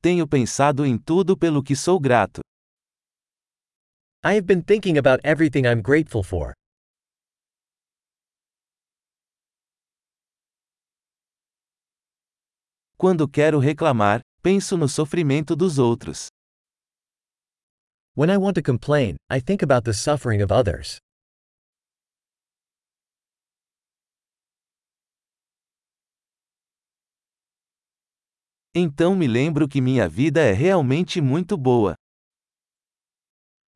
Tenho pensado em tudo pelo que sou grato. I have been thinking about everything I'm grateful for. Quando quero reclamar, penso no sofrimento dos outros. When I want to complain, I think about the suffering of others. Então me lembro que minha vida é realmente muito boa.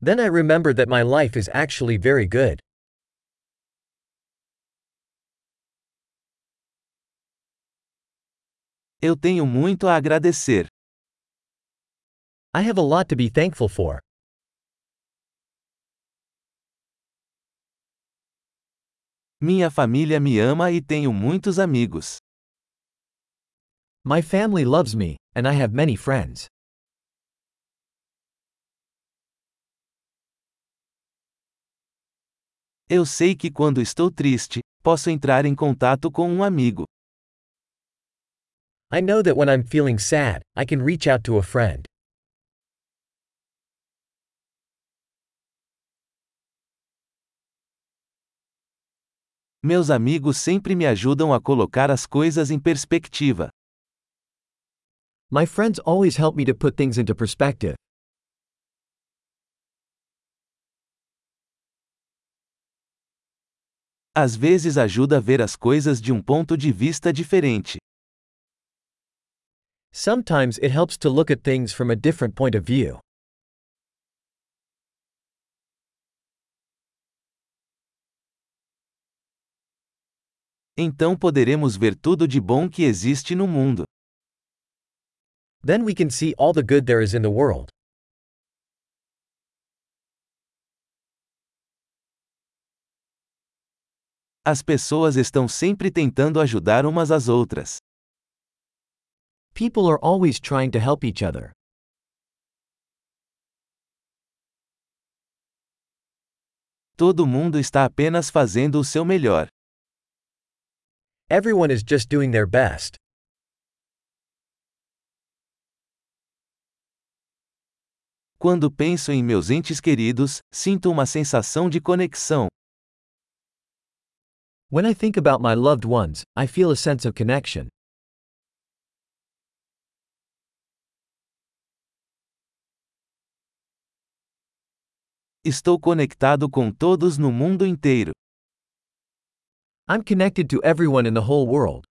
Then I remember that my life is actually very good. Eu tenho muito a agradecer. I have a lot to be thankful for. Minha família me ama e tenho muitos amigos. My family loves me, and I have many friends. Eu sei que quando estou triste, posso entrar em contato com um amigo. I know that when I'm feeling sad, I can reach out to a friend. Meus amigos sempre me ajudam a colocar as coisas em perspectiva. My friends always help me to put things into perspective. Às vezes ajuda a ver as coisas de um ponto de vista diferente. Sometimes it helps to look at things from a different point of view. Então poderemos ver tudo de bom que existe no mundo. Then we can see all the good there is in the world. As pessoas estão sempre tentando ajudar umas às outras. People are always trying to help each other. Todo mundo está apenas fazendo o seu melhor. Everyone is just doing their best. Quando penso em meus entes queridos, sinto uma sensação de conexão. When I think about my loved ones, I feel a sense of connection. Estou conectado com todos no mundo inteiro. I'm connected to everyone in the whole world.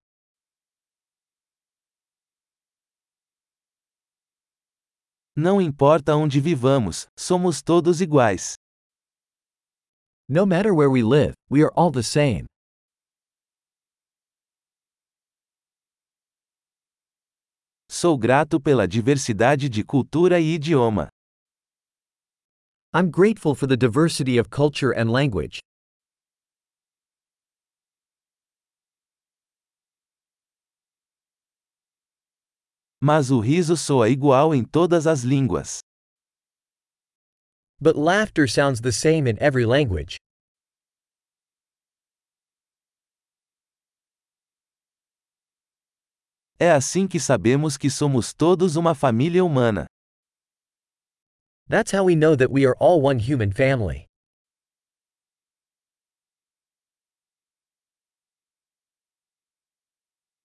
Não importa onde vivamos, somos todos iguais. No matter where we live, we are all the same. Sou grato pela diversidade de cultura e idioma. I'm grateful for the diversity of culture and language. Mas o riso soa igual em todas as línguas. But laughter sounds the same in every language. É assim que sabemos que somos todos uma família humana. That's how we know that we are all one human family.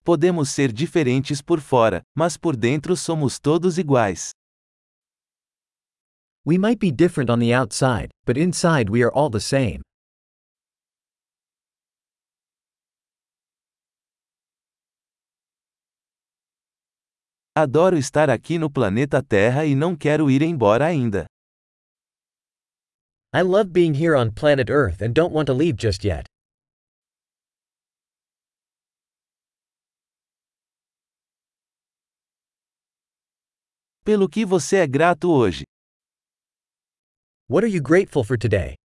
Podemos ser diferentes por fora, mas por dentro somos todos iguais. We might be different on the outside, but inside we are all the same. Adoro estar aqui no planeta Terra e não quero ir embora ainda. I love being here on planet Earth and don't want to leave just yet. Pelo que você é grato hoje? What are you grateful for today?